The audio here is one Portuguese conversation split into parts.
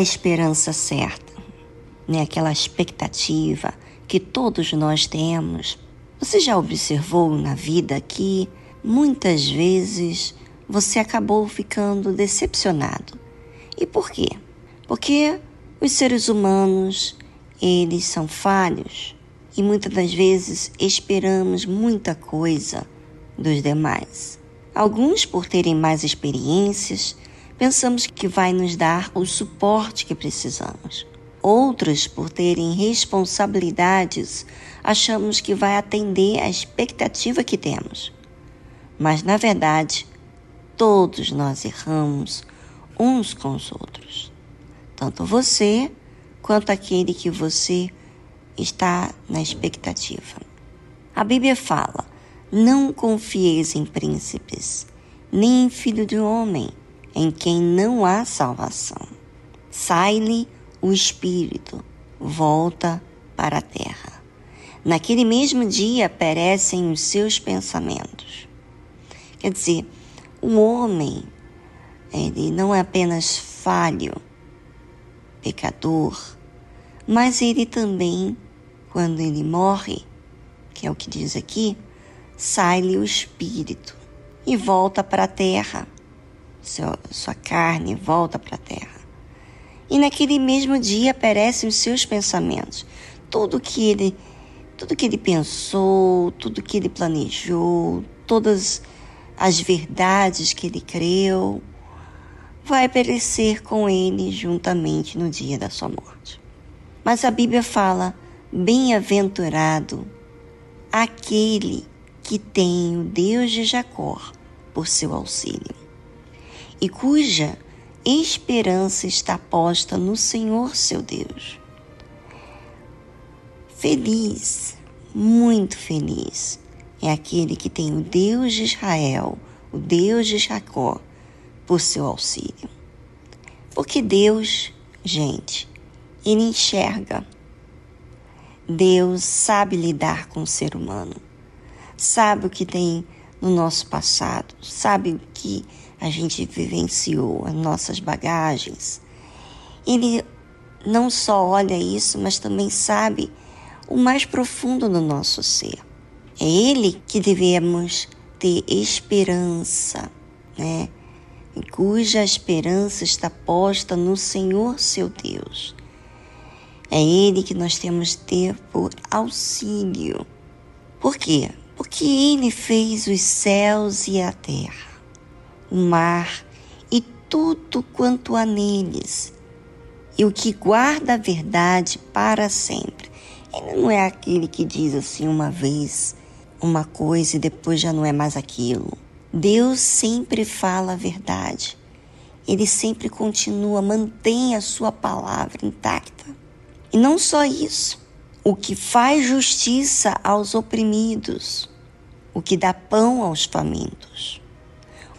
A esperança certa? Né? Aquela expectativa que todos nós temos. Você já observou na vida que muitas vezes você acabou ficando decepcionado. E por quê? Porque os seres humanos, eles são falhos e muitas das vezes esperamos muita coisa dos demais. Alguns, por terem mais experiências, pensamos que vai nos dar o suporte que precisamos. Outros, por terem responsabilidades, achamos que vai atender à expectativa que temos. Mas, na verdade, todos nós erramos uns com os outros. Tanto você quanto aquele que você está na expectativa. A Bíblia fala: não confieis em príncipes, nem em filho de homem, em quem não há salvação. Sai-lhe o espírito, volta para a terra. Naquele mesmo dia perecem os seus pensamentos. Quer dizer, o homem, ele não é apenas falho, pecador, mas ele também, quando ele morre, que é o que diz aqui, sai-lhe o espírito e volta para a terra. Seu, sua carne volta para a terra. E naquele mesmo dia perecem os seus pensamentos. Tudo que ele, tudo que ele pensou, tudo que ele planejou, todas as verdades que ele creu, vai perecer com ele juntamente no dia da sua morte. Mas a Bíblia fala: bem-aventurado aquele que tem o Deus de Jacó por seu auxílio, e cuja esperança está posta no Senhor seu Deus. Feliz, muito feliz, é aquele que tem o Deus de Israel, o Deus de Jacó, por seu auxílio. Porque Deus, gente, ele enxerga. Deus sabe lidar com o ser humano sabe o que tem no nosso passado, sabe o que a gente vivenciou, as nossas bagagens. Ele não só olha isso, mas também sabe o mais profundo do nosso ser. É Ele que devemos ter esperança, né? cuja esperança está posta no Senhor seu Deus. É Ele que nós temos que ter por auxílio. Por quê? porque ele fez os céus e a terra, o mar e tudo quanto há neles, e o que guarda a verdade para sempre. Ele não é aquele que diz assim uma vez uma coisa e depois já não é mais aquilo. Deus sempre fala a verdade. Ele sempre continua, mantém a sua palavra intacta. E não só isso, o que faz justiça aos oprimidos, o que dá pão aos famintos.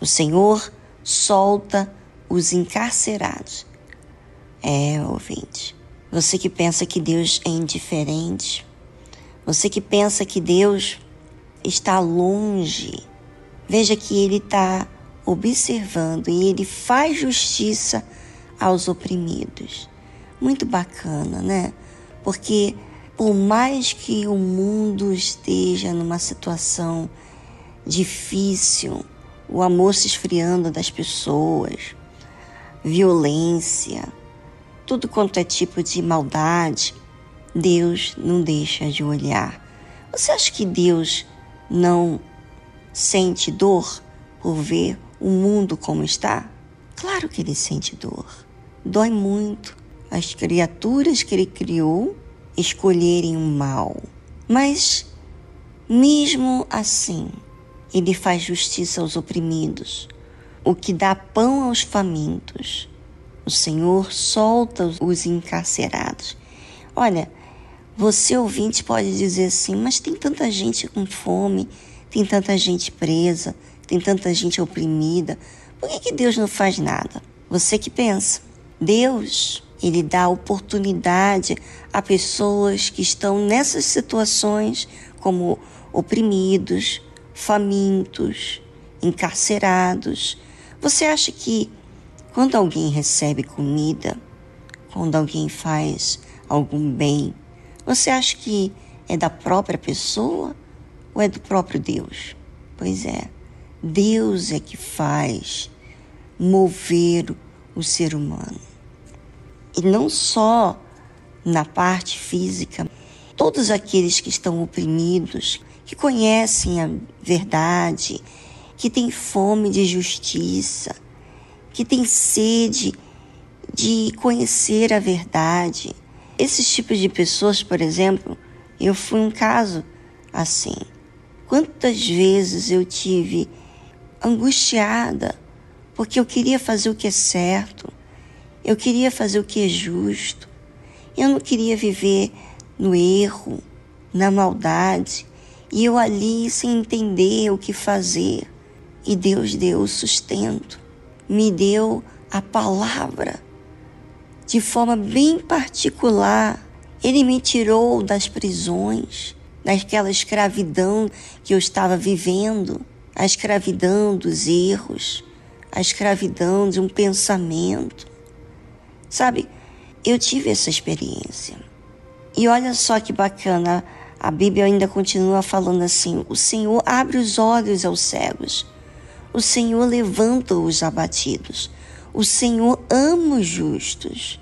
O Senhor solta os encarcerados. É, ouvinte, você que pensa que Deus é indiferente, você que pensa que Deus está longe, veja que Ele está observando e Ele faz justiça aos oprimidos. Muito bacana, né? Porque por mais que o mundo esteja numa situação difícil, o amor se esfriando das pessoas, violência, tudo quanto é tipo de maldade, Deus não deixa de olhar. Você acha que Deus não sente dor por ver o mundo como está? Claro que ele sente dor. Dói muito. As criaturas que ele criou escolherem o mal. Mas, mesmo assim, ele faz justiça aos oprimidos, o que dá pão aos famintos. O Senhor solta os encarcerados. Olha, você ouvinte pode dizer assim, mas tem tanta gente com fome, tem tanta gente presa, tem tanta gente oprimida. Por que, que Deus não faz nada? Você que pensa. Deus ele dá oportunidade a pessoas que estão nessas situações, como oprimidos, famintos, encarcerados. Você acha que Quando alguém recebe comida, quando alguém faz algum bem, você acha que é da própria pessoa ou é do próprio Deus? Pois é, Deus é que faz mover o ser humano. E não só na parte física, todos aqueles que estão oprimidos, que conhecem a verdade, que têm fome de justiça, que têm sede de conhecer a verdade. Esses tipos de pessoas, por exemplo, eu fui um caso assim. Quantas vezes eu tive angustiada porque eu queria fazer o que é certo, eu queria fazer o que é justo, eu não queria viver no erro, na maldade, e eu ali sem entender o que fazer. E Deus deu o sustento, me deu a palavra de forma bem particular. Ele me tirou das prisões, daquela escravidão que eu estava vivendo, a escravidão dos erros, a escravidão de um pensamento. Sabe, eu tive essa experiência. E olha só que bacana, a Bíblia ainda continua falando assim: o Senhor abre os olhos aos cegos o Senhor levanta os abatidos. O Senhor ama os justos.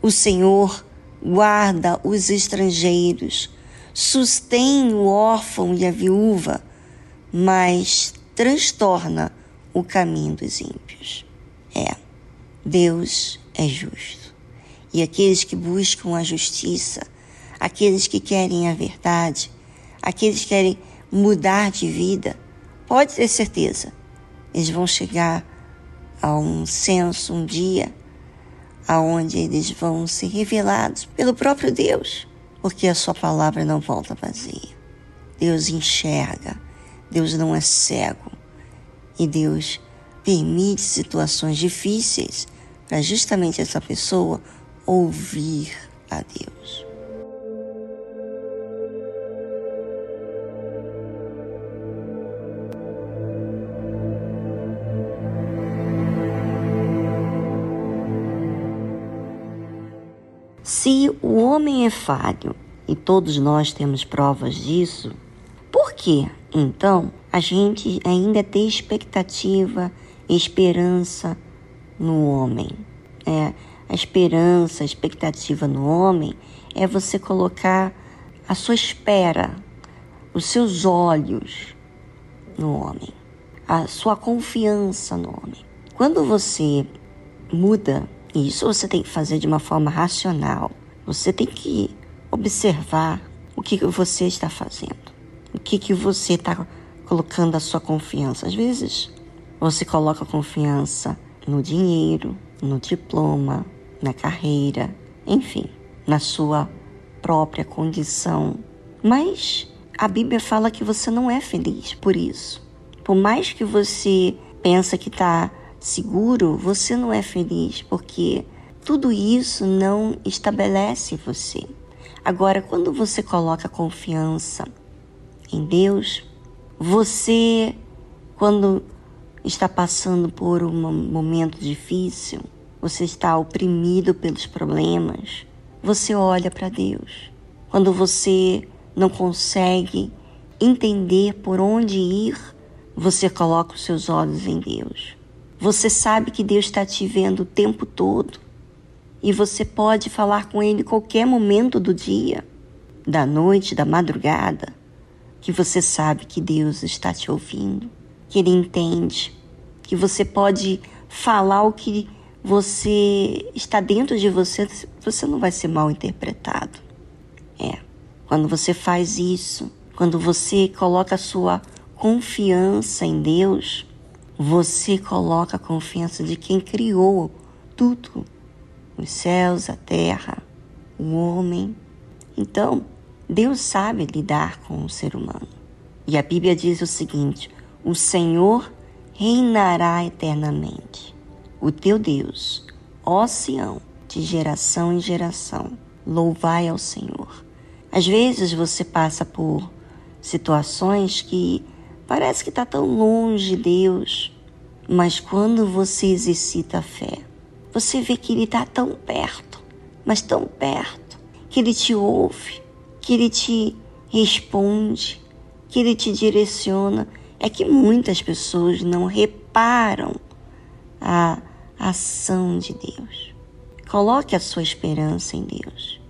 O Senhor guarda os estrangeiros, sustém o órfão e a viúva, mas transtorna o caminho dos ímpios. É, Deus é justo. E aqueles que buscam a justiça, aqueles que querem a verdade, aqueles que querem mudar de vida, Pode ter certeza, eles vão chegar a um senso um dia aonde eles vão ser revelados pelo próprio Deus, porque a sua palavra não volta vazia. Deus enxerga, Deus não é cego e Deus permite situações difíceis para justamente essa pessoa ouvir a Deus. O homem é falho, e todos nós temos provas disso, por que, então, a gente ainda tem expectativa, esperança no homem? É, a esperança, a expectativa no homem é você colocar a sua espera, os seus olhos no homem, a sua confiança no homem. Quando você muda isso você tem que fazer de uma forma racional. Você tem que observar o que você está fazendo, o que, que você está colocando a sua confiança. Às vezes, você coloca confiança no dinheiro, no diploma, na carreira, enfim, na sua própria condição. Mas a Bíblia fala que você não é feliz por isso. Por mais que você pensa que está seguro, você não é feliz, porque tudo isso não estabelece você. Agora, quando você coloca confiança em Deus, você, quando está passando por um momento difícil, você está oprimido pelos problemas, você olha para Deus. Quando você não consegue entender por onde ir, você coloca os seus olhos em Deus. Você sabe que Deus está te vendo o tempo todo e você pode falar com Ele qualquer momento do dia, da noite, da madrugada, que você sabe que Deus está te ouvindo, que Ele entende, que você pode falar o que você está dentro de você, você não vai ser mal interpretado. É, quando você faz isso, quando você coloca a sua confiança em Deus, você coloca a confiança de quem criou tudo: os céus, a terra, o homem. Então, Deus sabe lidar com o ser humano. E a Bíblia diz o seguinte: o Senhor reinará eternamente. O teu Deus, ó Sião, de geração em geração, louvai ao Senhor. Às vezes você passa por situações que Parece que está tão longe de Deus. Mas quando você exercita a fé, você vê que Ele está tão perto, mas tão perto, que Ele te ouve, que Ele te responde, que Ele te direciona. É que muitas pessoas não reparam a ação de Deus. Coloque a sua esperança em Deus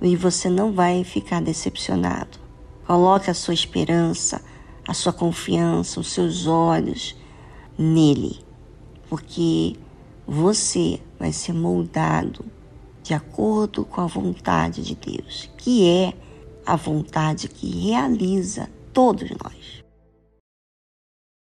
e você não vai ficar decepcionado. Coloque a sua esperança, a sua confiança, os seus olhos nele, porque você vai ser moldado de acordo com a vontade de Deus, que é a vontade que realiza todos nós.